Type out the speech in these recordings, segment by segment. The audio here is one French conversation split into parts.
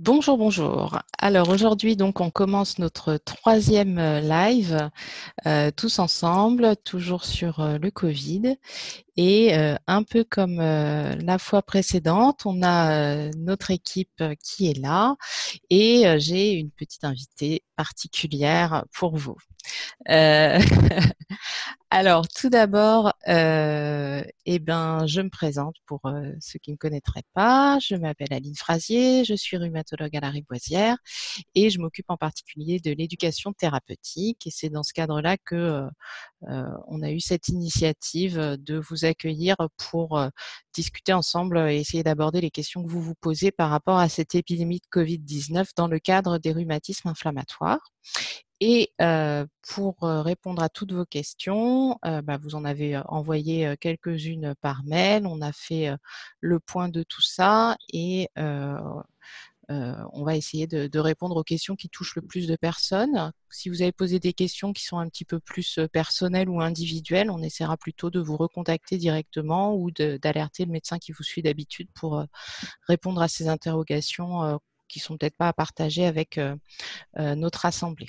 Bonjour, bonjour. Alors aujourd'hui, donc, on commence notre troisième euh, live euh, tous ensemble, toujours sur euh, le Covid. Et un peu comme la fois précédente, on a notre équipe qui est là et j'ai une petite invitée particulière pour vous. Alors, tout d'abord, euh, eh ben, je me présente pour euh, ceux qui ne me connaîtraient pas. Je m'appelle Aline Frasier, je suis rhumatologue à la Riboisière et je m'occupe en particulier de l'éducation thérapeutique. Et c'est dans ce cadre-là que euh, euh, on a eu cette initiative de vous accueillir pour discuter ensemble et essayer d'aborder les questions que vous vous posez par rapport à cette épidémie de Covid-19 dans le cadre des rhumatismes inflammatoires. Et pour répondre à toutes vos questions, bah, vous en avez envoyé quelques-unes par mail. On a fait le point de tout ça et on va essayer de, répondre aux questions qui touchent le plus de personnes. Si vous avez posé des questions qui sont un petit peu plus personnelles ou individuelles, on essaiera plutôt de vous recontacter directement ou d'alerter le médecin qui vous suit d'habitude pour répondre à ces interrogations qui sont peut-être pas à partager avec notre assemblée.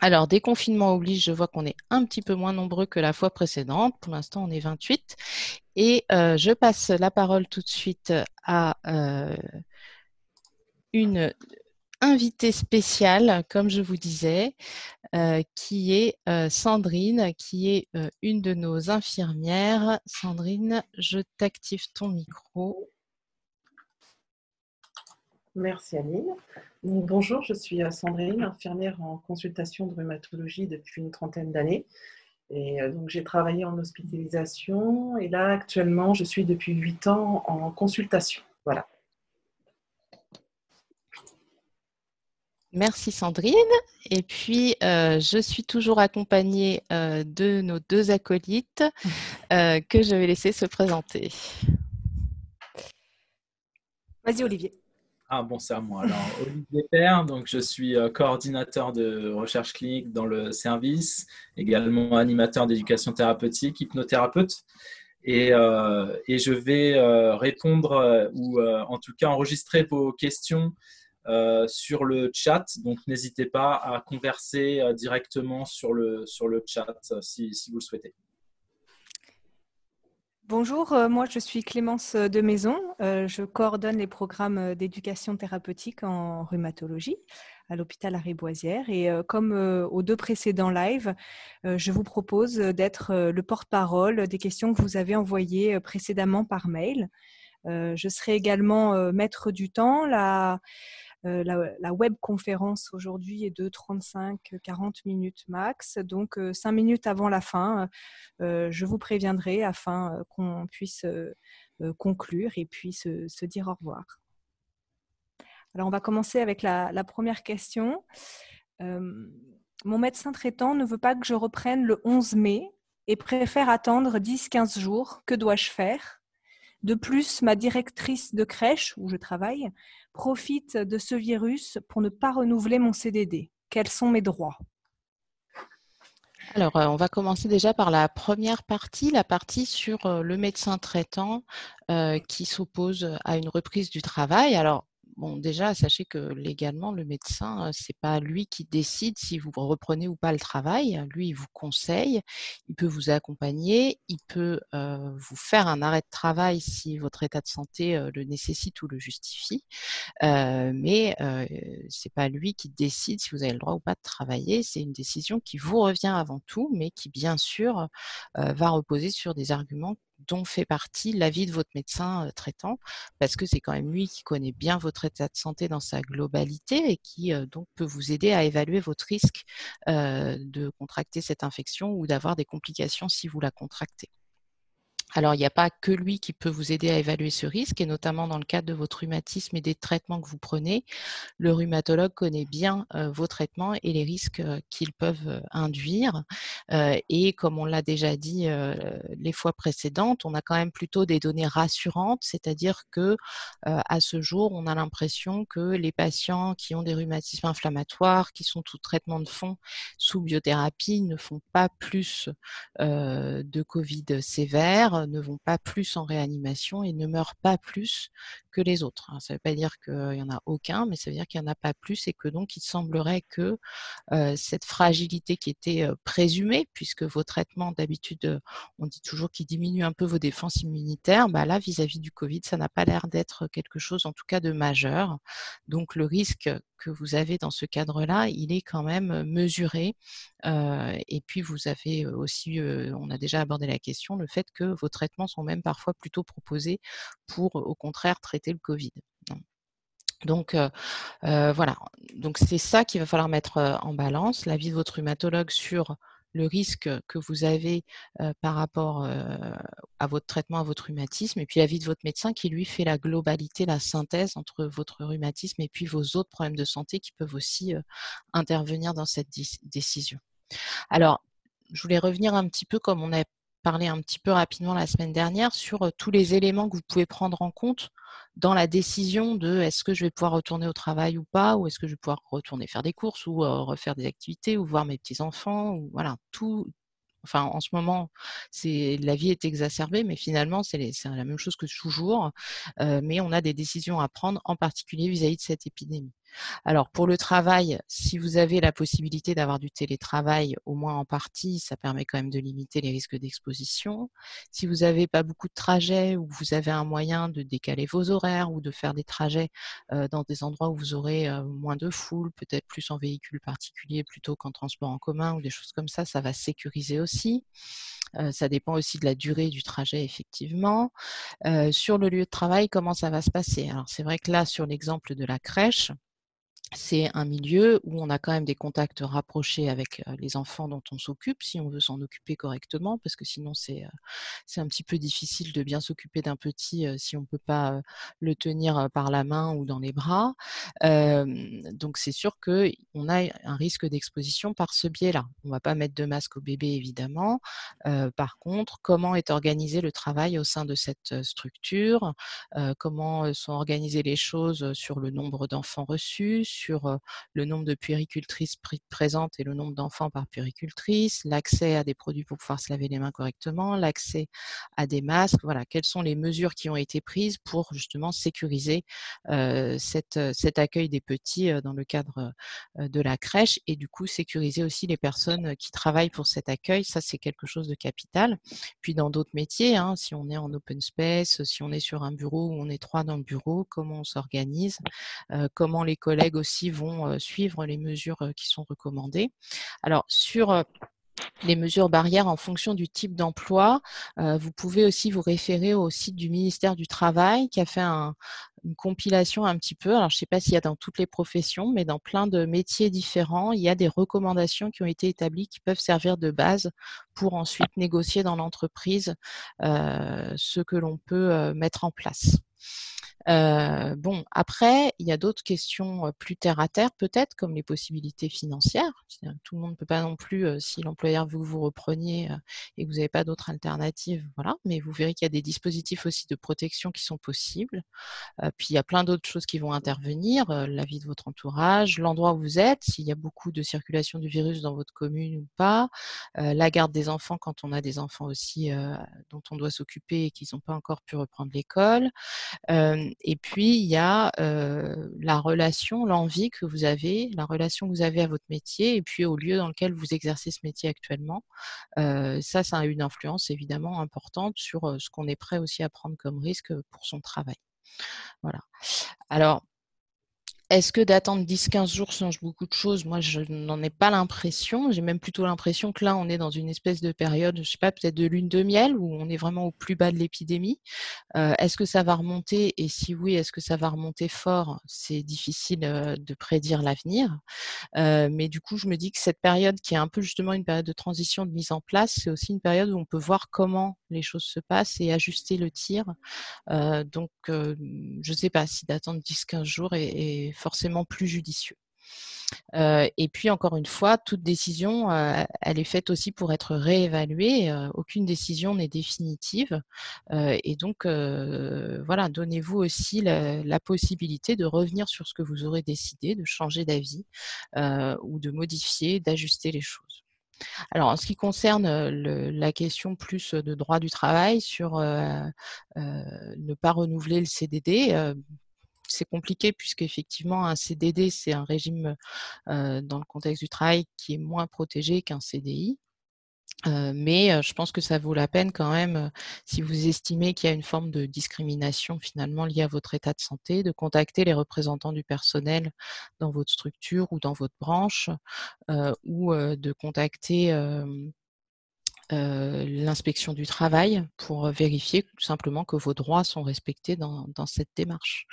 Alors, déconfinement oblige, je vois qu'on est un petit peu moins nombreux que la fois précédente. Pour l'instant, on est 28. Et euh, je passe la parole tout de suite à euh, une invitée spéciale, comme je vous disais, euh, qui est Sandrine, qui est une de nos infirmières. Sandrine, je t'active ton micro. Merci Aline. bonjour, je suis euh, Sandrine, infirmière en consultation de rhumatologie depuis une trentaine d'années. Et euh, donc j'ai travaillé en hospitalisation et là actuellement je suis depuis huit ans en consultation. Voilà. Merci Sandrine. Et puis, euh, je suis toujours accompagnée de nos deux acolytes que je vais laisser se présenter. Vas-y Olivier. Ah bon, c'est à moi. Alors, Olivier Père, donc je suis euh, coordinateur de recherche clinique dans le service, également animateur d'éducation thérapeutique, hypnothérapeute. Et, euh, et je vais euh, répondre ou en tout cas enregistrer vos questions sur le chat. Donc, n'hésitez pas à converser directement sur le, sur le chat si, si vous le souhaitez. Bonjour, euh, moi je suis Clémence euh, de Maison. Euh, je coordonne les programmes d'éducation thérapeutique en rhumatologie à l'hôpital Arrêt-Boisière. Et comme aux deux précédents lives, je vous propose d'être le porte-parole des questions que vous avez envoyées précédemment par mail. Je serai également maître du temps. La, euh, la, web conférence aujourd'hui est de 35-40 minutes max. Donc, 5 euh, minutes avant la fin, euh, je vous préviendrai afin qu'on puisse conclure et puis se, dire au revoir. Alors, on va commencer avec la, la première question. mon médecin traitant ne veut pas que je reprenne le 11 mai et préfère attendre 10-15 jours. Que dois-je faire? De plus, ma directrice de crèche, où je travaille, profite de ce virus pour ne pas renouveler mon CDD. Quels sont mes droits? Alors, euh, on va commencer déjà par la première partie, la partie sur euh, le médecin traitant euh, qui s'oppose à une reprise du travail. Alors, Bon, déjà, sachez que légalement, le médecin, c'est pas lui qui décide si vous reprenez ou pas le travail. Lui, il vous conseille, il peut vous accompagner, il peut vous faire un arrêt de travail si votre état de santé le nécessite ou le justifie. mais c'est pas lui qui décide si vous avez le droit ou pas de travailler. C'est une décision qui vous revient avant tout, mais qui bien sûr va reposer sur des arguments dont fait partie l'avis de votre médecin traitant, parce que c'est quand même lui qui connaît bien votre état de santé dans sa globalité et qui donc peut vous aider à évaluer votre risque de contracter cette infection ou d'avoir des complications si vous la contractez. Alors, il n'y a pas que lui qui peut vous aider à évaluer ce risque, et notamment dans le cadre de votre rhumatisme et des traitements que vous prenez. Le rhumatologue connaît bien vos traitements et les risques qu'ils peuvent induire. et comme on l'a déjà dit les fois précédentes, on a quand même plutôt des données rassurantes, c'est-à-dire que à ce jour, on a l'impression que les patients qui ont des rhumatismes inflammatoires, qui sont sous traitement de fond, sous biothérapie, ne font pas plus de Covid sévère ne vont pas plus en réanimation et ne meurent pas plus les autres. Hein. Ça ne veut pas dire qu'il n'y en a aucun, mais ça veut dire qu'il n'y en a pas plus et que donc il semblerait que cette fragilité qui était présumée, puisque vos traitements d'habitude, on dit toujours qu'ils diminuent un peu vos défenses immunitaires, bah là, vis-à-vis du Covid, ça n'a pas l'air d'être quelque chose en tout cas de majeur. Donc le risque que vous avez dans ce cadre-là, il est quand même mesuré. et puis vous avez aussi, on a déjà abordé la question, le fait que vos traitements sont même parfois plutôt proposés pour au contraire traiter le Covid. Donc voilà, donc c'est ça qu'il va falloir mettre en balance, l'avis de votre rhumatologue sur le risque que vous avez par rapport à votre traitement, à votre rhumatisme, et puis l'avis de votre médecin qui lui fait la globalité, la synthèse entre votre rhumatisme et puis vos autres problèmes de santé qui peuvent aussi intervenir dans cette décision. Alors, je voulais revenir un petit peu comme on a un petit peu rapidement la semaine dernière sur tous les éléments que vous pouvez prendre en compte dans la décision de est-ce que je vais pouvoir retourner au travail ou pas, ou est-ce que je vais pouvoir retourner faire des courses ou refaire des activités ou voir mes petits enfants ou voilà tout. Enfin, en ce moment, c'est la vie est exacerbée, mais finalement, c'est la même chose que toujours. mais on a des décisions à prendre, en particulier vis à -vis de cette épidémie. Alors pour le travail, si vous avez la possibilité d'avoir du télétravail, au moins en partie, ça permet quand même de limiter les risques d'exposition. Si vous n'avez pas beaucoup de trajets ou vous avez un moyen de décaler vos horaires ou de faire des trajets dans des endroits où vous aurez moins de foule, peut-être plus en véhicule particulier plutôt qu'en transport en commun ou des choses comme ça, ça va sécuriser aussi. Ça dépend aussi de la durée du trajet, effectivement. sur le lieu de travail, comment ça va se passer? Alors c'est vrai que là, sur l'exemple de la crèche, c'est un milieu où on a quand même des contacts rapprochés avec les enfants dont on s'occupe, si on veut s'en occuper correctement, parce que sinon c'est un petit peu difficile de bien s'occuper d'un petit si on ne peut pas le tenir par la main ou dans les bras. donc c'est sûr qu'on a un risque d'exposition par ce biais-là. On ne va pas mettre de masque au bébé évidemment. par contre, comment est organisé le travail au sein de cette structure? Comment sont organisées les choses sur le nombre d'enfants reçus? Sur le nombre de puéricultrices présentes et le nombre d'enfants par puéricultrice, l'accès à des produits pour pouvoir se laver les mains correctement, l'accès à des masques. Voilà, quelles sont les mesures qui ont été prises pour justement sécuriser cet accueil des petits dans le cadre de la crèche et du coup sécuriser aussi les personnes qui travaillent pour cet accueil? Ça, c'est quelque chose de capital. Puis dans d'autres métiers, hein, si on est en open space, si on est sur un bureau où on est trois dans le bureau, comment on s'organise, comment les collègues aussi vont suivre les mesures qui sont recommandées. Alors, sur les mesures barrières en fonction du type d'emploi. vous pouvez aussi vous référer au site du ministère du Travail qui a fait une compilation un petit peu. Alors, je ne sais pas s'il y a dans toutes les professions, mais dans plein de métiers différents, il y a des recommandations qui ont été établies qui peuvent servir de base pour ensuite négocier dans l'entreprise ce que l'on peut mettre en place bon, après, il y a d'autres questions plus terre à terre, peut-être, comme les possibilités financières. Tout le monde ne peut pas non plus, si l'employeur veut que vous repreniez et que vous n'avez pas d'autres alternatives, voilà. Mais vous verrez qu'il y a des dispositifs aussi de protection qui sont possibles. puis il y a plein d'autres choses qui vont intervenir, la vie de votre entourage, l'endroit où vous êtes, s'il y a beaucoup de circulation du virus dans votre commune ou pas, la garde des enfants quand on a des enfants aussi dont on doit s'occuper et qui n'ont pas encore pu reprendre l'école et puis, il y a la relation, l'envie que vous avez, la relation que vous avez à votre métier et puis au lieu dans lequel vous exercez ce métier actuellement. ça, ça a une influence évidemment importante sur ce qu'on est prêt aussi à prendre comme risque pour son travail. Voilà. Alors, est-ce que d'attendre 10-15 jours change beaucoup de choses? Moi, je n'en ai pas l'impression. J'ai même plutôt l'impression que là, on est dans une espèce de période, je ne sais pas, peut-être de lune de miel, où on est vraiment au plus bas de l'épidémie. Euh, est-ce que ça va remonter? Et si oui, est-ce que ça va remonter fort? C'est difficile euh, de prédire l'avenir. Euh, mais du coup, je me dis que cette période, qui est un peu justement une période de transition, de mise en place, c'est aussi une période où on peut voir comment les choses se passent et ajuster le tir. donc, je ne sais pas si d'attendre 10-15 jours est forcément plus judicieux. Euh, et puis, encore une fois, toute décision, euh, elle est faite aussi pour être réévaluée. Euh, aucune décision n'est définitive. et donc, voilà, donnez-vous aussi la, possibilité de revenir sur ce que vous aurez décidé, de changer d'avis ou de modifier, d'ajuster les choses. Alors, en ce qui concerne la question plus de droit du travail sur ne pas renouveler le CDD, c'est compliqué puisque effectivement un CDD c'est un régime dans le contexte du travail qui est moins protégé qu'un CDI. mais je pense que ça vaut la peine quand même, si vous estimez qu'il y a une forme de discrimination finalement liée à votre état de santé, de contacter les représentants du personnel dans votre structure ou dans votre branche, ou de contacter l'inspection du travail pour vérifier tout simplement que vos droits sont respectés dans, cette démarche.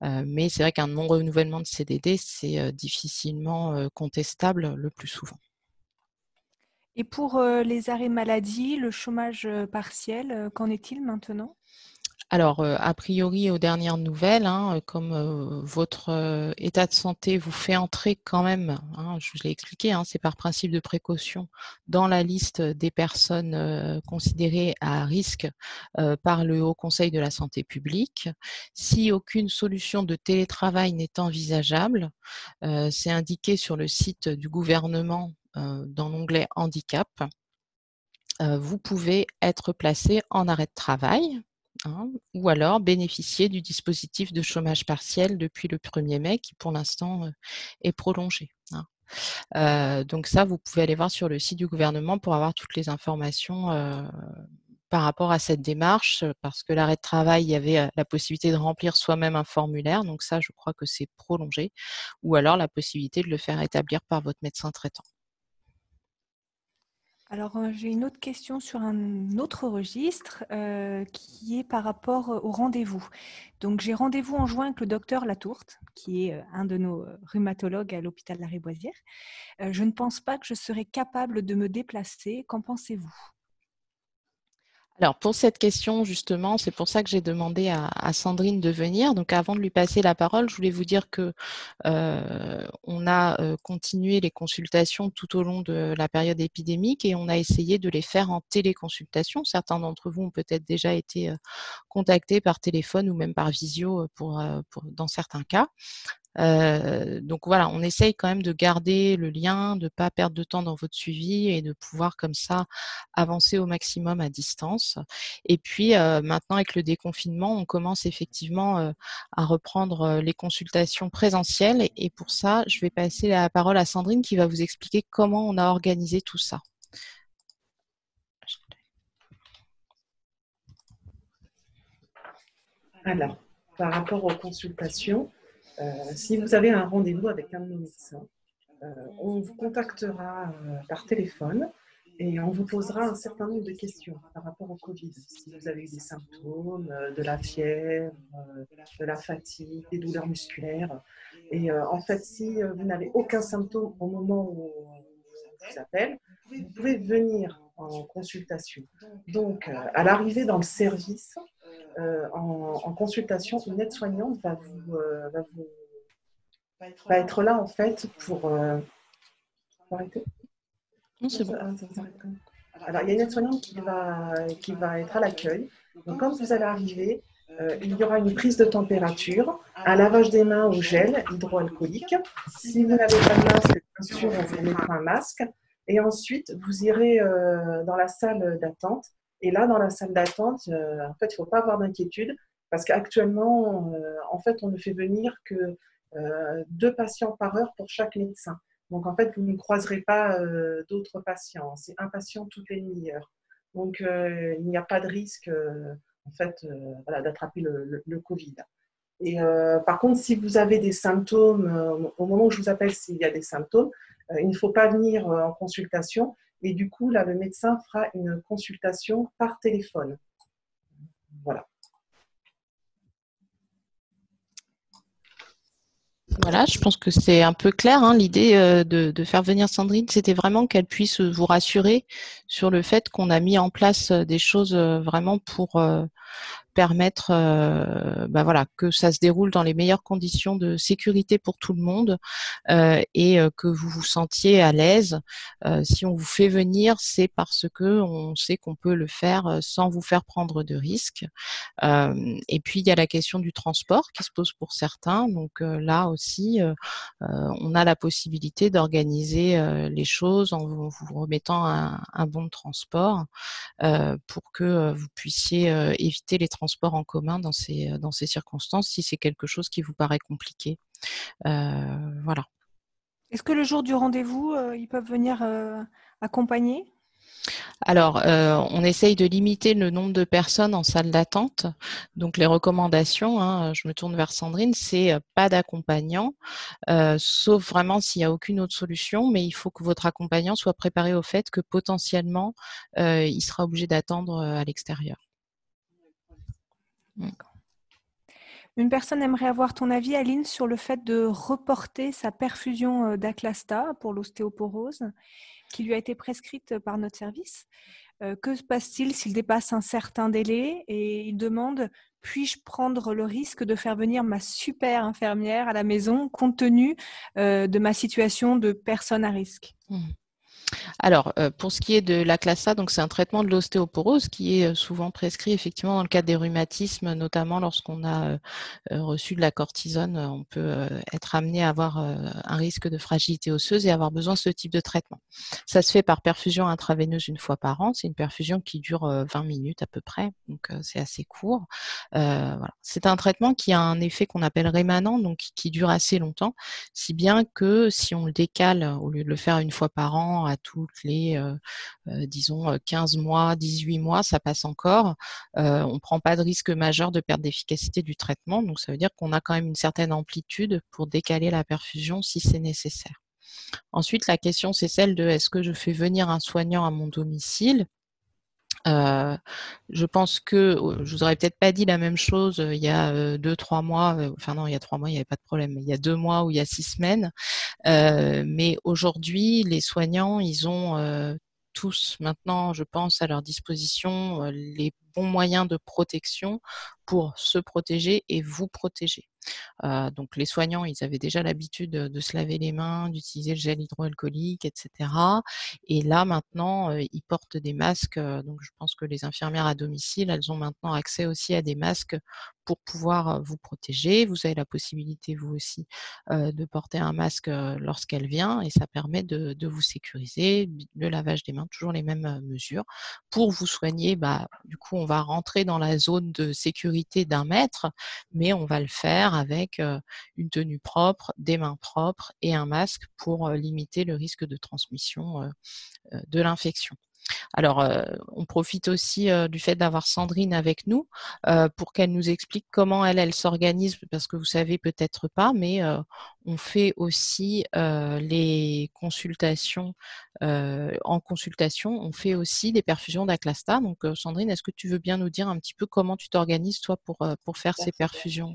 mais c'est vrai qu'un non-renouvellement de CDD, c'est difficilement contestable le plus souvent. Et pour les arrêts maladie, le chômage partiel, qu'en est-il maintenant? Alors, a priori, aux dernières nouvelles, hein, comme votre état de santé vous fait entrer quand même, hein, je vous l'ai expliqué, hein, c'est par principe de précaution, dans la liste des personnes considérées à risque par le Haut Conseil de la santé publique. Si aucune solution de télétravail n'est envisageable, c'est indiqué sur le site du gouvernement dans l'onglet handicap. vous pouvez être placé en arrêt de travail Hein, ou alors bénéficier du dispositif de chômage partiel depuis le 1er mai qui pour l'instant est prolongé. Hein. donc ça, vous pouvez aller voir sur le site du gouvernement pour avoir toutes les informations par rapport à cette démarche, parce que l'arrêt de travail, il y avait la possibilité de remplir soi-même un formulaire, donc ça, je crois que c'est prolongé, ou alors la possibilité de le faire établir par votre médecin traitant. Alors, euh, j'ai une autre question sur un autre registre euh, qui est par rapport au rendez-vous. Donc, j'ai rendez-vous en juin avec le docteur Latourte, qui est euh, un de nos rhumatologues à l'hôpital de la Riboisière. je ne pense pas que je serai capable de me déplacer. Qu'en pensez-vous? Alors pour cette question, justement, c'est pour ça que j'ai demandé à, Sandrine de venir. Donc avant de lui passer la parole, je voulais vous dire que euh, on a euh, continué les consultations tout au long de la période épidémique et on a essayé de les faire en téléconsultation. Certains d'entre vous ont peut-être déjà été euh, contactés par téléphone ou même par visio pour, pour dans certains cas. Euh, donc voilà, on essaye quand même de garder le lien, de ne pas perdre de temps dans votre suivi et de pouvoir comme ça avancer au maximum à distance. Et puis euh, maintenant avec le déconfinement, on commence effectivement euh, à reprendre les consultations présentielles. Et pour ça, je vais passer la parole à Sandrine qui va vous expliquer comment on a organisé tout ça. Alors, par rapport aux consultations, si vous avez un rendez-vous avec un de nos médecins, euh, on vous contactera euh, par téléphone et on vous posera un certain nombre de questions par rapport au Covid. Si vous avez eu des symptômes, de la fièvre, de la fatigue, des douleurs musculaires. Et en fait, si vous n'avez aucun symptôme au moment où on vous appelle, vous pouvez venir en consultation. Donc, à l'arrivée dans le service, euh, en, consultation, une aide-soignante va vous, euh, va vous va être là en fait pour. Euh, arrêter Non, c'est bon. Alors, il y a une aide-soignante qui va, qui va être à l'accueil. Donc, quand vous allez arriver, il y aura une prise de température, un lavage des mains au gel hydroalcoolique. Si vous n'avez pas de masque, bien sûr, on vous mettra un masque. Et ensuite, vous irez dans la salle d'attente et là, dans la salle d'attente, euh, en fait, il ne faut pas avoir d'inquiétude parce qu'actuellement, euh, en fait, on ne fait venir que euh, deux patients par heure pour chaque médecin. Donc, en fait, vous ne croiserez pas d'autres patients. C'est un patient toutes les demi-heures. Donc, il n'y a pas de risque, en fait, d'attraper le, le, Covid. Et par contre, si vous avez des symptômes, au moment où je vous appelle s'il y a des symptômes, il ne faut pas venir en consultation et du coup, là, le médecin fera une consultation par téléphone. Voilà. Voilà, je pense que c'est un peu clair. Hein, l'idée euh, de, faire venir Sandrine, c'était vraiment qu'elle puisse vous rassurer sur le fait qu'on a mis en place euh, des choses euh, vraiment pour permettre bah voilà, que ça se déroule dans les meilleures conditions de sécurité pour tout le monde et que vous vous sentiez à l'aise. si on vous fait venir, c'est parce que on sait qu'on peut le faire sans vous faire prendre de risques. et puis il y a la question du transport qui se pose pour certains. Donc là aussi, on a la possibilité d'organiser les choses en vous remettant un, bon transport pour que vous puissiez éviter les transports en commun dans ces, dans ces circonstances si c'est quelque chose qui vous paraît compliqué. voilà. Est-ce que le jour du rendez-vous, ils peuvent venir accompagner? Alors, euh, on essaye de limiter le nombre de personnes en salle d'attente. Donc, les recommandations, hein, je me tourne vers Sandrine, c'est euh, pas d'accompagnant, euh, sauf vraiment s'il n'y a aucune autre solution, mais il faut que votre accompagnant soit préparé au fait que potentiellement, il sera obligé d'attendre à l'extérieur. Une personne aimerait avoir ton avis, Aline, sur le fait de reporter sa perfusion d'Aclasta pour l'ostéoporose qui lui a été prescrite par notre service. Euh, que se passe-t-il s'il dépasse un certain délai et il demande puis-je prendre le risque de faire venir ma super infirmière à la maison compte tenu euh, de ma situation de personne à risque? Mmh. Alors, euh, pour ce qui est de la classe A, donc c'est un traitement de l'ostéoporose qui est euh, souvent prescrit effectivement dans le cadre des rhumatismes, notamment lorsqu'on a euh, reçu de la cortisone, on peut être amené à avoir un risque de fragilité osseuse et avoir besoin de ce type de traitement. Ça se fait par perfusion intraveineuse une fois par an. C'est une perfusion qui dure 20 minutes à peu près, donc c'est assez court. Voilà. C'est un traitement qui a un effet qu'on appelle rémanent, donc qui dure assez longtemps, si bien que si on le décale au lieu de le faire une fois par an à toutes les, euh, euh, disons, 15 mois, 18 mois, ça passe encore. Euh, on ne prend pas de risque majeur de perte d'efficacité du traitement. Donc, ça veut dire qu'on a quand même une certaine amplitude pour décaler la perfusion si c'est nécessaire. Ensuite, la question, c'est celle de est-ce que je fais venir un soignant à mon domicile? Je pense que je vous aurais peut-être pas dit la même chose il y a deux, trois mois. enfin non, il y a trois mois, il n'y avait pas de problème. Il y a deux mois ou il y a six semaines. mais aujourd'hui, les soignants, ils ont tous maintenant, je pense, à leur disposition les bons moyens de protection pour se protéger et vous protéger. Euh, donc les soignants, ils avaient déjà l'habitude de, se laver les mains, d'utiliser le gel hydroalcoolique, etc. Et là maintenant, euh, ils portent des masques. Euh, donc je pense que les infirmières à domicile, elles ont maintenant accès aussi à des masques pour pouvoir vous protéger. Vous avez la possibilité, vous aussi, de porter un masque lorsqu'elle vient et ça permet de, vous sécuriser. Le lavage des mains, toujours les mêmes mesures. Pour vous soigner, bah, du coup, on va rentrer dans la zone de sécurité d'un mètre, mais on va le faire avec une tenue propre, des mains propres et un masque pour limiter le risque de transmission de l'infection. Alors, euh, on profite aussi euh, du fait d'avoir Sandrine avec nous euh, pour qu'elle nous explique comment elle, elle s'organise, parce que vous savez peut-être pas, mais on fait aussi les consultations. en consultation, on fait aussi des perfusions d'Aclasta. Donc, Sandrine, est-ce que tu veux bien nous dire un petit peu comment tu t'organises, toi, pour, pour faire ces perfusions?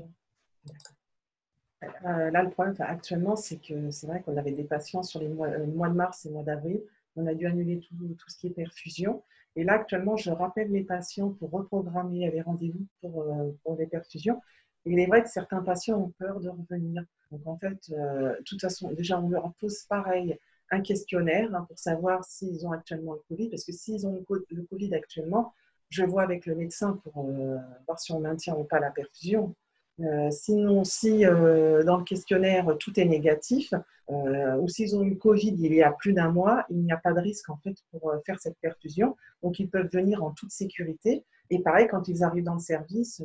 Là, le problème actuellement, c'est que c'est vrai qu'on avait des patients sur les mois, mois de mars et mois d'avril on a dû annuler tout, ce qui est perfusion. Et là, actuellement, je rappelle les patients pour reprogrammer les rendez-vous pour, euh, les perfusions. Il est vrai que certains patients ont peur de revenir. Donc, en fait, euh, de toute façon, déjà, on leur pose pareil un questionnaire hein, pour savoir s'ils ont actuellement le Covid. Parce que s'ils ont le Covid actuellement, je vois avec le médecin pour euh, voir si on maintient ou pas la perfusion. Euh, sinon, si euh, dans le questionnaire tout est négatif, euh, ou s'ils ont eu Covid il y a plus d'un mois, il n'y a pas de risque en fait pour faire cette perfusion. Donc, ils peuvent venir en toute sécurité. Et pareil, quand ils arrivent dans le service,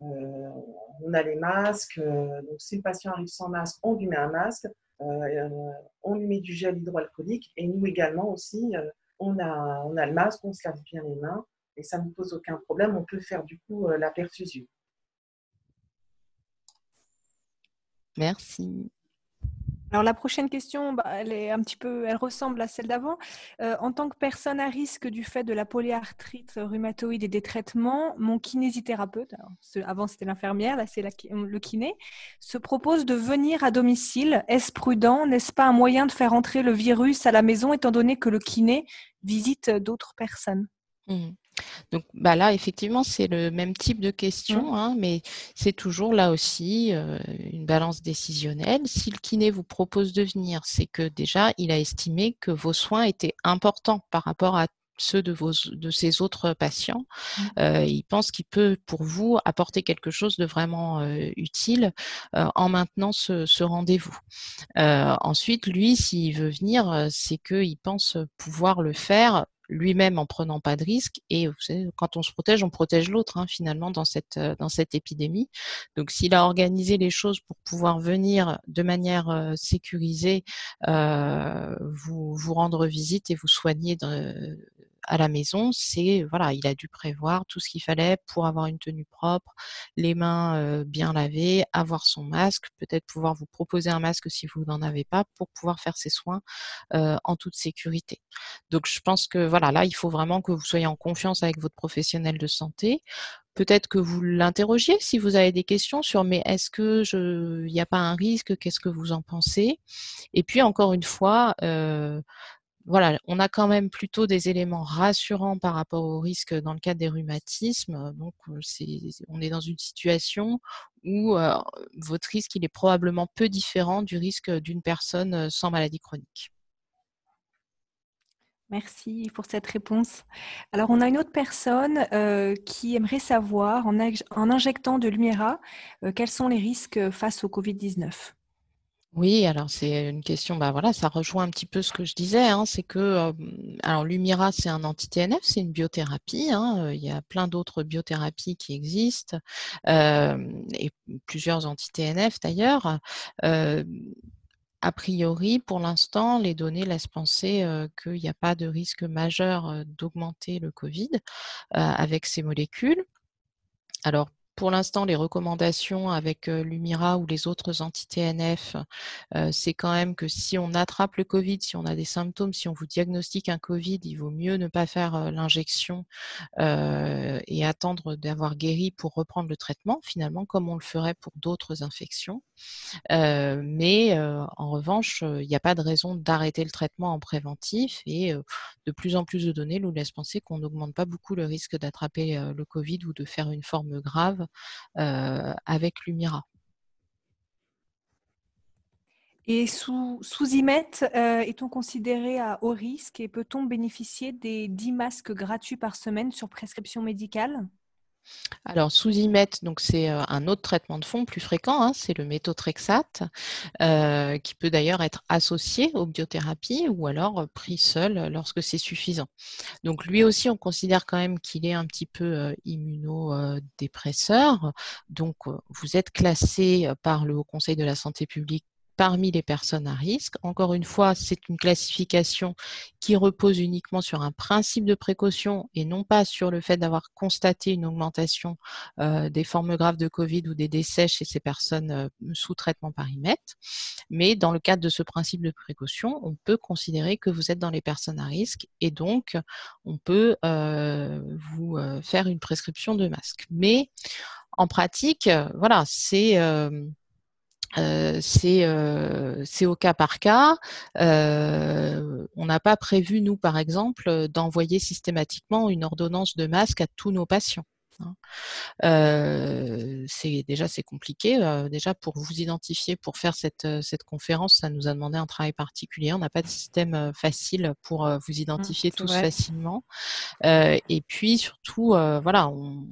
on a les masques. donc, si le patient arrive sans masque, on lui met un masque. on lui met du gel hydroalcoolique. Et nous également aussi, on, a, on a le masque, on se lave bien les mains. Et ça ne pose aucun problème. On peut faire du coup la perfusion. Merci. Alors la prochaine question, bah, elle est un petit peu, elle ressemble à celle d'avant. Euh, en tant que personne à risque du fait de la polyarthrite rhumatoïde et des traitements, mon kinésithérapeute, avant c'était l'infirmière, là c'est le kiné, se propose de venir à domicile. Est-ce prudent? N'est-ce pas un moyen de faire entrer le virus à la maison étant donné que le kiné visite d'autres personnes? Mmh. Donc bah là, effectivement, c'est le même type de question, mmh. hein, mais c'est toujours là aussi euh, une balance décisionnelle. Si le kiné vous propose de venir, c'est que déjà, il a estimé que vos soins étaient importants par rapport à ceux de, vos, de ces autres patients. Mmh. Euh, il pense qu'il peut, pour vous, apporter quelque chose de vraiment euh, utile en maintenant ce, ce rendez-vous. ensuite, lui, s'il veut venir, c'est qu'il pense pouvoir le faire lui-même en prenant pas de risques. Et vous savez, quand on se protège, on protège l'autre hein, finalement dans cette euh, dans cette épidémie. Donc, s'il a organisé les choses pour pouvoir venir de manière euh, sécurisée, euh, vous vous rendre visite et vous soigner à la maison, c'est voilà, il a dû prévoir tout ce qu'il fallait pour avoir une tenue propre, les mains bien lavées, avoir son masque, peut-être pouvoir vous proposer un masque si vous n'en avez pas pour pouvoir faire ses soins en toute sécurité. Donc je pense que voilà, là il faut vraiment que vous soyez en confiance avec votre professionnel de santé. Peut-être que vous l'interrogiez si vous avez des questions sur mais est-ce que je, il n'y a pas un risque, qu'est-ce que vous en pensez? Et puis encore une fois, voilà, on a quand même plutôt des éléments rassurants par rapport au risque dans le cadre des rhumatismes. Donc, on est dans une situation où votre risque il est probablement peu différent du risque d'une personne sans maladie chronique. Merci pour cette réponse. Alors, on a une autre personne qui aimerait savoir, en, injectant de Lumira, quels sont les risques face au Covid-19 oui, alors c'est une question, bah voilà, ça rejoint un petit peu ce que je disais, hein, c'est que, alors Lumira, c'est un anti-TNF, c'est une biothérapie, hein, il y a plein d'autres biothérapies qui existent, et plusieurs anti-TNF d'ailleurs. a priori, pour l'instant, les données laissent penser qu'il n'y a pas de risque majeur d'augmenter le Covid avec ces molécules. Alors, pour l'instant, les recommandations avec l'Umira ou les autres anti-TNF, c'est quand même que si on attrape le Covid, si on a des symptômes, si on vous diagnostique un Covid, il vaut mieux ne pas faire l'injection et attendre d'avoir guéri pour reprendre le traitement, finalement, comme on le ferait pour d'autres infections. mais en revanche, il n'y a pas de raison d'arrêter le traitement en préventif et de plus en plus de données nous laissent penser qu'on n'augmente pas beaucoup le risque d'attraper le Covid ou de faire une forme grave euh, avec Lumira. Et sous, sous IMET, euh, est-on considéré à haut risque et peut-on bénéficier des 10 masques gratuits par semaine sur prescription médicale? Alors, sous IMET, c'est euh, un autre traitement de fond plus fréquent, hein, c'est le méthotrexate, euh, qui peut d'ailleurs être associé aux biothérapies ou alors pris seul lorsque c'est suffisant. Donc, lui aussi, on considère quand même qu'il est un petit peu euh, immunodépresseur. Donc, vous êtes classé par le Haut Conseil de la santé publique parmi les personnes à risque. Encore une fois, c'est une classification qui repose uniquement sur un principe de précaution et non pas sur le fait d'avoir constaté une augmentation euh, des formes graves de Covid ou des décès chez ces personnes euh, sous traitement par. Mais dans le cadre de ce principe de précaution, on peut considérer que vous êtes dans les personnes à risque et donc on peut euh, vous faire une prescription de masque. Mais en pratique, voilà, c'est c'est au cas par cas. On n'a pas prévu, nous, par exemple, d'envoyer systématiquement une ordonnance de masque à tous nos patients. C'est déjà c'est compliqué. déjà pour vous identifier, pour faire cette, cette conférence, ça nous a demandé un travail particulier. On n'a pas de système facile pour vous mmh, identifier tous facilement. et puis surtout, voilà, on,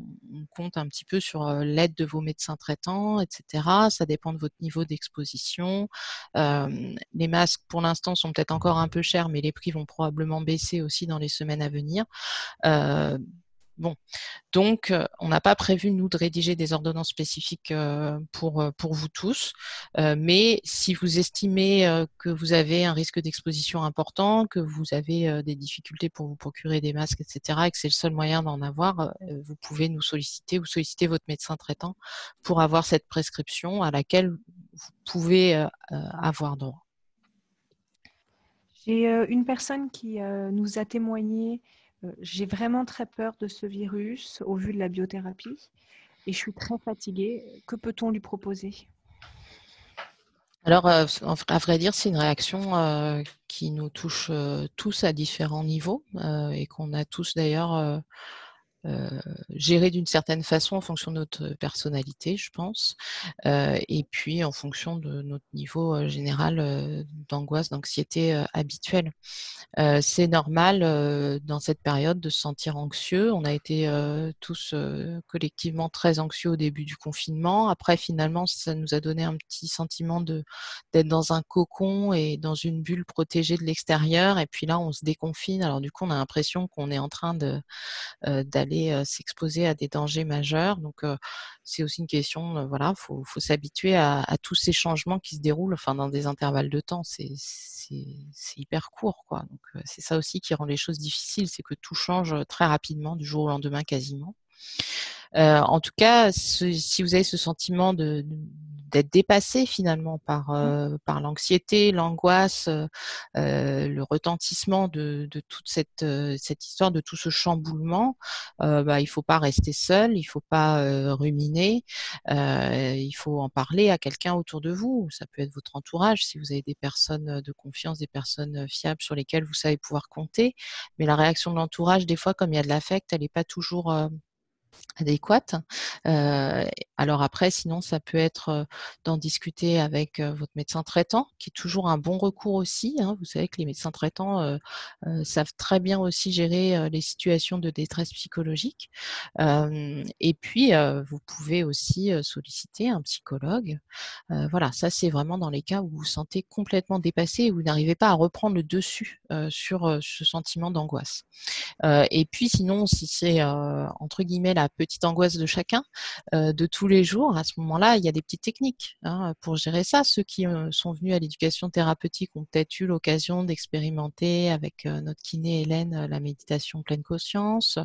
compte un petit peu sur l'aide de vos médecins traitants, etc. Ça dépend de votre niveau d'exposition. les masques, pour l'instant, sont peut-être encore un peu chers, mais les prix vont probablement baisser aussi dans les semaines à venir. Bon, donc euh, on n'a pas prévu nous de rédiger des ordonnances spécifiques euh, pour euh, pour vous tous, mais si vous estimez que vous avez un risque d'exposition important, que vous avez des difficultés pour vous procurer des masques, etc., et que c'est le seul moyen d'en avoir, vous pouvez nous solliciter ou solliciter votre médecin traitant pour avoir cette prescription à laquelle vous pouvez avoir droit. J'ai une personne qui nous a témoigné j'ai vraiment très peur de ce virus au vu de la biothérapie et je suis très fatiguée. Que peut-on lui proposer? Alors, euh, à vrai dire, c'est une réaction euh, qui nous touche tous à différents niveaux et qu'on a tous d'ailleurs gérer d'une certaine façon en fonction de notre personnalité, je pense, et puis en fonction de notre niveau général d'angoisse, d'anxiété habituelle. c'est normal dans cette période de se sentir anxieux. On a été tous collectivement très anxieux au début du confinement. Après, finalement, ça nous a donné un petit sentiment d'être dans un cocon et dans une bulle protégée de l'extérieur. Et puis là, on se déconfine. Alors du coup, on a l'impression qu'on est en train de s'exposer à des dangers majeurs. Donc, c'est aussi une question, voilà, faut, s'habituer à, tous ces changements qui se déroulent, enfin, dans des intervalles de temps. C'est hyper court, quoi. Donc, c'est ça aussi qui rend les choses difficiles, c'est que tout change très rapidement, du jour au lendemain quasiment. En tout cas, si vous avez ce sentiment de, d'être dépassé finalement par, mmh. euh, par l'anxiété, l'angoisse, euh, euh, le retentissement de, de toute cette, cette histoire, de tout ce chamboulement. bah, il faut pas rester seul, il faut pas ruminer, il faut en parler à quelqu'un autour de vous. Ça peut être votre entourage si vous avez des personnes de confiance, des personnes fiables sur lesquelles vous savez pouvoir compter. Mais la réaction de l'entourage, des fois, comme il y a de l'affect, elle n'est pas toujours adéquate. alors après, sinon, ça peut être d'en discuter avec votre médecin traitant, qui est toujours un bon recours aussi. Hein. Vous savez que les médecins traitants savent très bien aussi gérer les situations de détresse psychologique. et puis, vous pouvez aussi solliciter un psychologue. voilà, ça c'est vraiment dans les cas où vous vous sentez complètement dépassé et vous n'arrivez pas à reprendre le dessus sur ce sentiment d'angoisse. et puis, sinon, si c'est entre guillemets la petite angoisse de chacun euh, de tous les jours, à ce moment-là, il y a des petites techniques hein, pour gérer ça. Ceux qui euh, sont venus à l'éducation thérapeutique ont peut-être eu l'occasion d'expérimenter avec euh, notre kiné Hélène la méditation pleine conscience.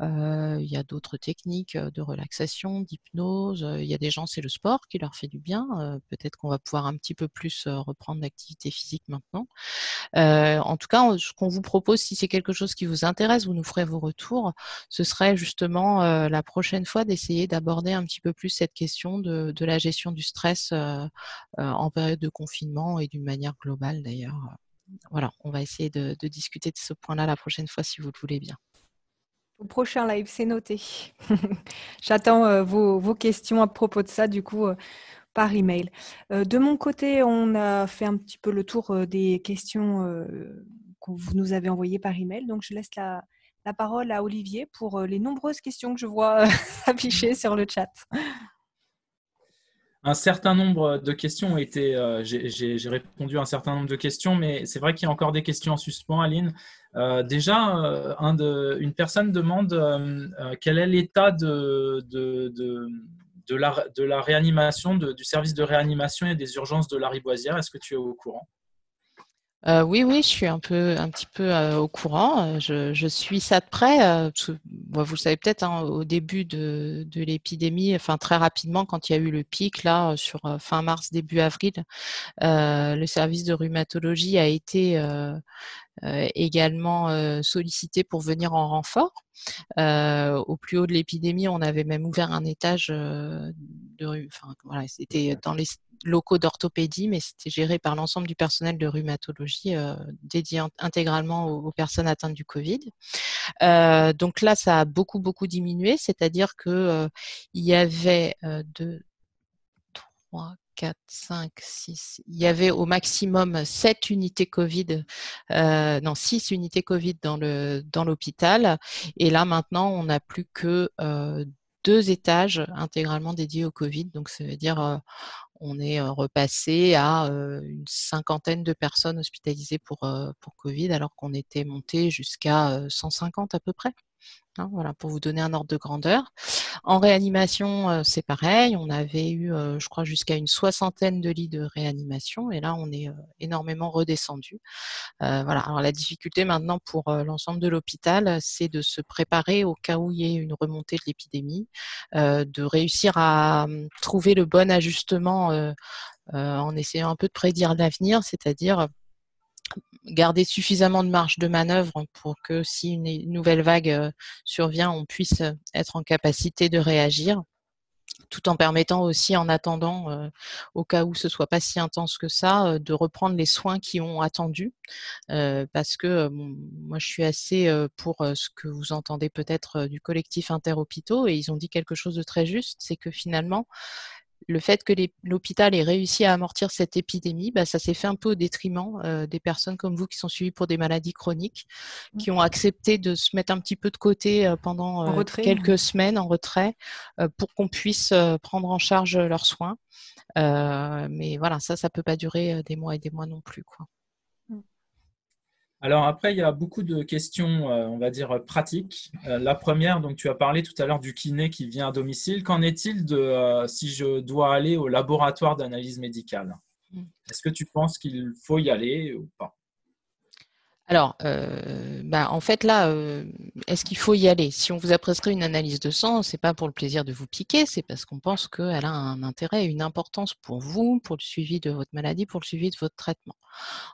il y a d'autres techniques de relaxation, d'hypnose. Il y a des gens, c'est le sport qui leur fait du bien. peut-être qu'on va pouvoir un petit peu plus reprendre l'activité physique maintenant. en tout cas, ce qu'on vous propose, si c'est quelque chose qui vous intéresse, vous nous ferez vos retours. Ce serait justement euh, la prochaine fois d'essayer d'aborder un petit peu plus cette question de, la gestion du stress euh, euh, en période de confinement et d'une manière globale d'ailleurs. Voilà, on va essayer de, discuter de ce point-là la prochaine fois si vous le voulez bien. Au prochain live, c'est noté. J'attends vos, questions à propos de ça, du coup, par email. de mon côté, on a fait un petit peu le tour des questions que vous nous avez envoyées par email, donc je laisse la, la parole à Olivier pour euh, les nombreuses questions que je vois euh, affichées sur le chat. Un certain nombre de questions ont été. Euh, j'ai répondu à un certain nombre de questions, mais c'est vrai qu'il y a encore des questions en suspens, Aline. déjà, un de, une personne demande quel est l'état de, la, réanimation, du service de réanimation et des urgences de la Riboisière. Est-ce que tu es au courant? Euh, oui, oui, je suis un peu, un petit peu euh, au courant. Euh, je, je, suis ça de près. vous le savez peut-être, hein, au début de, de l'épidémie, enfin très rapidement, quand il y a eu le pic là sur fin mars, début avril, le service de rhumatologie a été également sollicité pour venir en renfort. au plus haut de l'épidémie, on avait même ouvert un étage de, enfin voilà, c'était dans les locaux d'orthopédie, mais c'était géré par l'ensemble du personnel de rhumatologie euh, dédié intégralement aux, personnes atteintes du Covid. Euh, donc là, ça a beaucoup, beaucoup diminué, c'est-à-dire que euh, il y avait deux, trois, 4, 5, 6. Il y avait au maximum 7 unités Covid, non, 6 unités Covid dans dans l'hôpital. Et là, maintenant, on n'a plus que deux étages intégralement dédiés au Covid. Donc, ça veut dire on est repassé à une cinquantaine de personnes hospitalisées pour, pour Covid, alors qu'on était monté jusqu'à 150 à peu près. Hein, voilà, pour vous donner un ordre de grandeur. En réanimation, c'est pareil. On avait eu, je crois, jusqu'à une soixantaine de lits de réanimation, et là, on est énormément redescendu. voilà. La difficulté maintenant pour l'ensemble de l'hôpital, c'est de se préparer au cas où il y ait une remontée de l'épidémie, de réussir à mmh, trouver le bon ajustement en essayant un peu de prédire l'avenir, c'est-à-dire garder suffisamment de marge de manœuvre pour que si une nouvelle vague euh, survient, on puisse être en capacité de réagir tout en permettant aussi, en attendant, au cas où ce soit pas si intense que ça, de reprendre les soins qui ont attendu. parce que moi, je suis assez pour ce que vous entendez peut-être du collectif interhôpitaux et ils ont dit quelque chose de très juste, c'est que finalement, le fait que l'hôpital ait réussi à amortir cette épidémie, bah, ça s'est fait un peu au détriment euh, des personnes comme vous qui sont suivies pour des maladies chroniques, qui ont accepté de se mettre un petit peu de côté euh, pendant euh, quelques semaines en retrait pour qu'on puisse prendre en charge leurs soins. mais voilà, ça, ça peut pas durer des mois et des mois non plus. Quoi. Alors après, il y a beaucoup de questions, euh, on va dire, pratiques. Euh, la première, donc tu as parlé tout à l'heure du kiné qui vient à domicile. Qu'en est-il de euh, si je dois aller au laboratoire d'analyse médicale? Mmh. Est-ce que tu penses qu'il faut y aller ou pas? Alors, euh, bah, en fait, là, euh, est-ce qu'il faut y aller? Si on vous a prescrit une analyse de sang, c'est pas pour le plaisir de vous piquer, c'est parce qu'on pense qu'elle a un intérêt et une importance pour vous, pour le suivi de votre maladie, pour le suivi de votre traitement.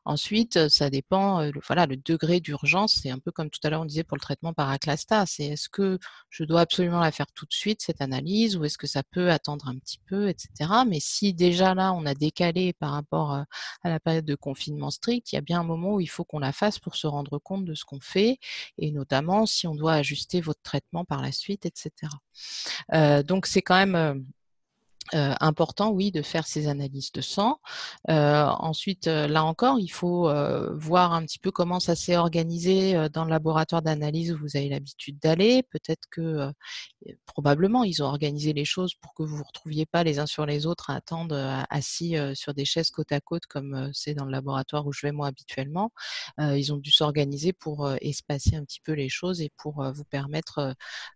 Ensuite, ça dépend, euh, le, voilà, le degré d'urgence, c'est un peu comme tout à l'heure on disait pour le traitement par aclasta, c'est est-ce que je dois absolument la faire tout de suite, cette analyse, ou est-ce que ça peut attendre un petit peu, etc. Mais si déjà là, on a décalé par rapport à la période de confinement strict, il y a bien un moment où il faut qu'on la fasse pour se rendre compte de ce qu'on fait et notamment si on doit ajuster votre traitement par la suite, etc. Euh, donc c'est quand même euh, euh, important, oui, de faire ces analyses de sang. Euh, ensuite, euh, là encore, il faut voir un petit peu comment ça s'est organisé dans le laboratoire d'analyse où vous avez l'habitude d'aller. Peut-être que, probablement, ils ont organisé les choses pour que vous ne vous retrouviez pas les uns sur les autres à attendre assis sur des chaises côte à côte comme c'est dans le laboratoire où je vais moi habituellement. ils ont dû s'organiser pour espacer un petit peu les choses et pour vous permettre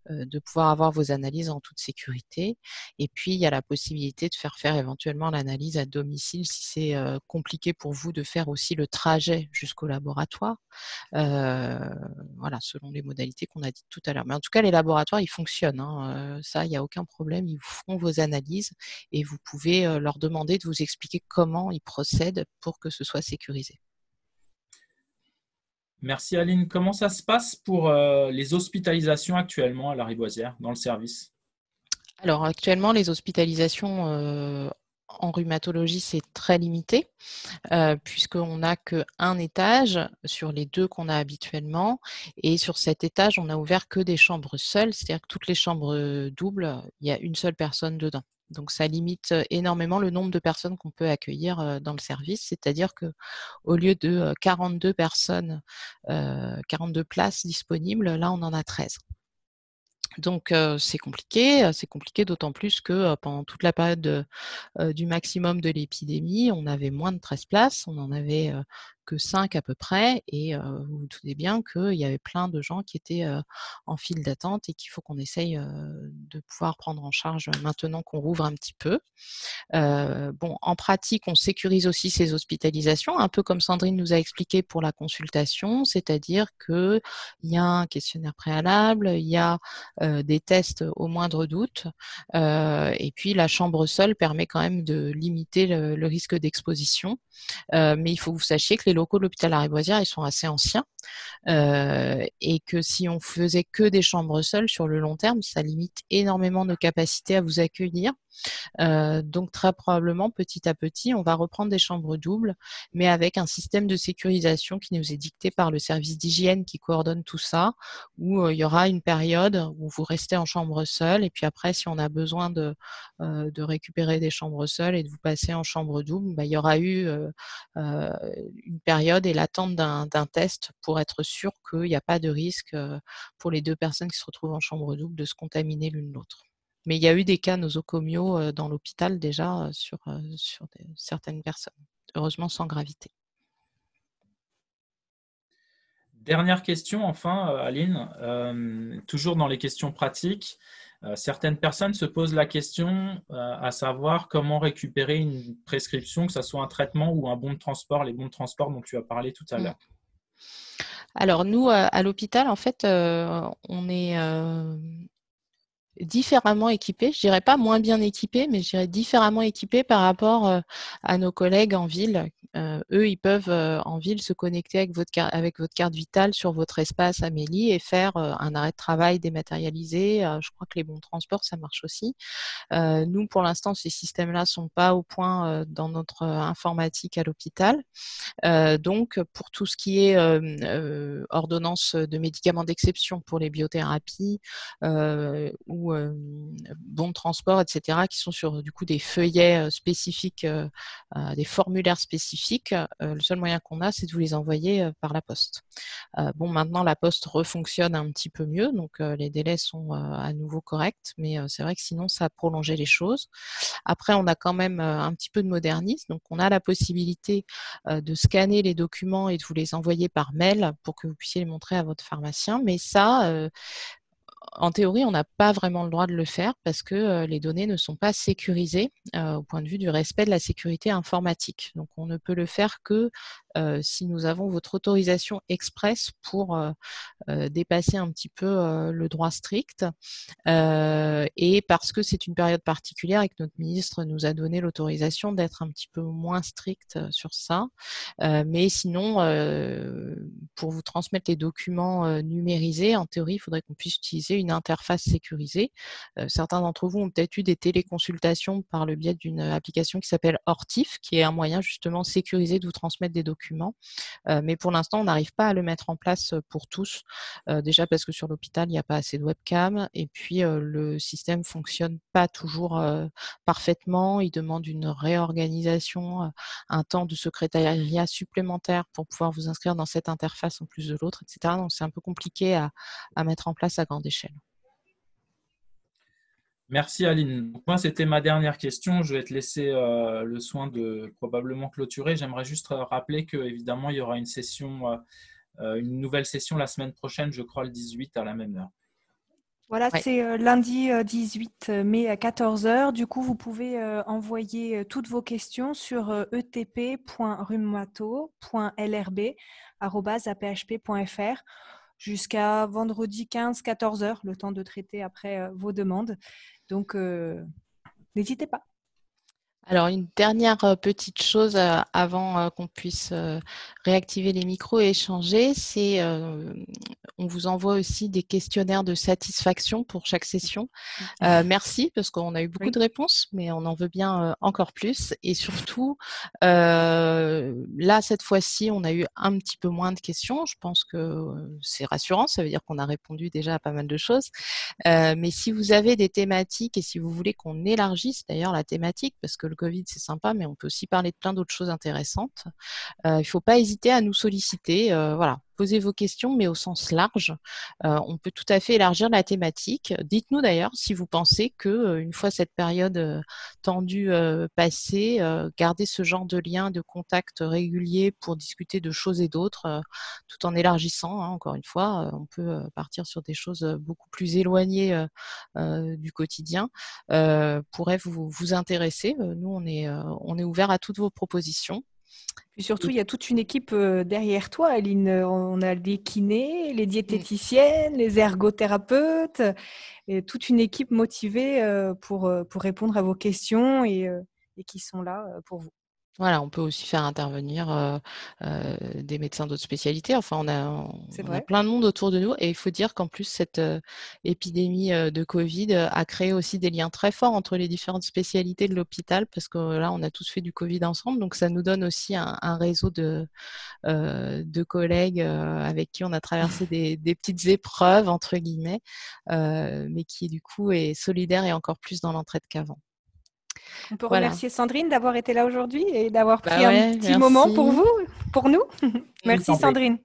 de pouvoir avoir vos analyses en toute sécurité. Et puis, il y a la possibilité de faire faire éventuellement l'analyse à domicile si c'est compliqué pour vous de faire aussi le trajet jusqu'au laboratoire. voilà, selon les modalités qu'on a dites tout à l'heure. Mais en tout cas, les laboratoires, ils fonctionnent. Hein, ça, il n'y a aucun problème. Ils vous feront vos analyses et vous pouvez leur demander de vous expliquer comment ils procèdent pour que ce soit sécurisé. Merci Aline. Comment ça se passe pour les hospitalisations actuellement à la Riboisière dans le service? Alors actuellement, les hospitalisations euh, en rhumatologie, c'est très limité, euh, puisqu'on n'a qu'un étage sur les deux qu'on a habituellement. Et sur cet étage, on n'a ouvert que des chambres seules, c'est-à-dire que toutes les chambres doubles, il y a une seule personne dedans. Donc ça limite énormément le nombre de personnes qu'on peut accueillir euh, dans le service, c'est-à-dire que au lieu de 42 personnes, 42 places disponibles, là on en a 13. Donc c'est compliqué, c'est compliqué d'autant plus que pendant toute la période du maximum de l'épidémie, on avait moins de 13 places, on en avait que 5 à peu près, et vous vous doutez bien qu'il y avait plein de gens qui étaient en file d'attente et qu'il faut qu'on essaye de pouvoir prendre en charge maintenant qu'on rouvre un petit peu. bon, en pratique, on sécurise aussi ces hospitalisations, un peu comme Sandrine nous a expliqué pour la consultation, c'est-à-dire qu'il y a un questionnaire préalable, il y a des tests au moindre doute, et puis la chambre seule permet quand même de limiter le, risque d'exposition. mais il faut que vous sachiez que les locaux de l'hôpital Lariboisière, ils sont assez anciens euh, et que si on faisait que des chambres seules sur le long terme, ça limite énormément nos capacités à vous accueillir. Euh, donc très probablement, petit à petit, on va reprendre des chambres doubles, mais avec un système de sécurisation qui nous est dicté par le service d'hygiène qui coordonne tout ça, où euh, il y aura une période où vous restez en chambre seule, et puis après, si on a besoin de, récupérer des chambres seules et de vous passer en chambre double, bah, il y aura eu une période et l'attente d'un test pour être sûr qu'il n'y a pas de risque pour les deux personnes qui se retrouvent en chambre double de se contaminer l'une l'autre. Mais il y a eu des cas nosocomiaux dans l'hôpital déjà sur, sur certaines personnes, heureusement sans gravité. Dernière question, enfin, Aline, toujours dans les questions pratiques. Certaines personnes se posent la question à savoir comment récupérer une prescription, que ce soit un traitement ou un bon de transport, les bons de transport dont tu as parlé tout à mmh. l'heure. Alors nous, à l'hôpital, en fait, on est différemment équipés, je dirais pas moins bien équipés, mais je dirais différemment équipés par rapport euh, à nos collègues en ville. Euh, eux, ils peuvent euh, en ville se connecter avec votre, carte vitale sur votre espace Amélie et faire un arrêt de travail dématérialisé. je crois que les bons transports, ça marche aussi. nous, pour l'instant, ces systèmes-là sont pas au point dans notre informatique à l'hôpital. donc, pour tout ce qui est ordonnance de médicaments d'exception pour les biothérapies ou bons de transport, etc., qui sont sur du coup des feuillets spécifiques, des formulaires spécifiques. le seul moyen qu'on a, c'est de vous les envoyer par la poste. bon, maintenant la poste refonctionne un petit peu mieux, donc les délais sont à nouveau corrects, mais c'est vrai que sinon ça a prolongé les choses. Après, on a quand même un petit peu de modernisme, donc on a la possibilité de scanner les documents et de vous les envoyer par mail pour que vous puissiez les montrer à votre pharmacien, mais ça, en théorie, on n'a pas vraiment le droit de le faire parce que les données ne sont pas sécurisées au point de vue du respect de la sécurité informatique. Donc, on ne peut le faire que si nous avons votre autorisation express pour dépasser un petit peu le droit strict et parce que c'est une période particulière et que notre ministre nous a donné l'autorisation d'être un petit peu moins strict sur ça. mais sinon, pour vous transmettre les documents numérisés, en théorie, il faudrait qu'on puisse utiliser une interface sécurisée. certains d'entre vous ont peut-être eu des téléconsultations par le biais d'une application qui s'appelle Hortif, qui est un moyen justement sécurisé de vous transmettre des documents. mais pour l'instant, on n'arrive pas à le mettre en place pour tous. déjà parce que sur l'hôpital, il n'y a pas assez de webcam et puis le système fonctionne pas toujours parfaitement. Il demande une réorganisation, un temps de secrétariat supplémentaire pour pouvoir vous inscrire dans cette interface en plus de l'autre, etc. Donc c'est un peu compliqué à mettre en place à grande échelle. Merci Aline. Moi, c'était ma dernière question. Je vais te laisser euh, le soin de probablement clôturer. J'aimerais juste rappeler qu'évidemment, il y aura une session, euh, euh, une nouvelle session la semaine prochaine, je crois le 18 à la même heure. Voilà, c'est lundi 18 mai à 14h. Du coup, vous pouvez envoyer toutes vos questions sur etp.rumato.lrb.php.fr jusqu'à vendredi 15-14 heures, le temps de traiter après euh, vos demandes. Donc, euh, n'hésitez pas. Alors, une dernière euh, petite chose euh, avant euh, qu'on puisse réactiver les micros et échanger, c'est on vous envoie aussi des questionnaires de satisfaction pour chaque session. merci parce qu'on a eu beaucoup de réponses, mais on en veut bien encore plus. Et surtout, là, cette fois-ci, on a eu un petit peu moins de questions. Je pense que c'est rassurant, ça veut dire qu'on a répondu déjà à pas mal de choses. mais si vous avez des thématiques et si vous voulez qu'on élargisse d'ailleurs la thématique, parce que le Covid, c'est sympa, mais on peut aussi parler de plein d'autres choses intéressantes. Euh, il ne faut pas hésiter à nous solliciter. Euh, voilà, posez vos questions, mais au sens large. Euh, on peut tout à fait élargir la thématique. Dites-nous d'ailleurs si vous pensez que euh, une fois cette période euh, tendue passée, garder ce genre de lien, de contact régulier pour discuter de choses et d'autres, tout en élargissant. Hein, encore une fois, on peut partir sur des choses beaucoup plus éloignées du quotidien. pourrait vous, vous intéresser. Nous, on est, on est ouvert à toutes vos propositions. Puis surtout, il y a toute une équipe euh, derrière toi, Aline. On a les kinés, les diététiciennes, les ergothérapeutes, et toute une équipe motivée euh, pour, euh, pour répondre à vos questions et, et qui sont là pour vous. Voilà, on peut aussi faire intervenir des médecins d'autres spécialités. Enfin, on a, plein de monde autour de nous. Et il faut dire qu'en plus, cette épidémie de Covid a créé aussi des liens très forts entre les différentes spécialités de l'hôpital, parce que là, on a tous fait du Covid ensemble. Donc, ça nous donne aussi un, réseau de, de collègues avec qui on a traversé des, des petites épreuves, entre guillemets, mais qui, du coup, est solidaire et encore plus dans l'entraide qu'avant. On peut remercier Sandrine d'avoir été là aujourd'hui et d'avoir bah pris un petit moment pour vous, pour nous. merci Sandrine.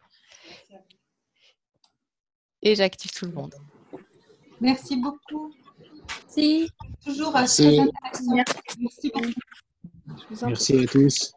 Et j'active tout le monde. Merci beaucoup. Merci. Toujours très intéressant. Merci beaucoup. Merci à tous.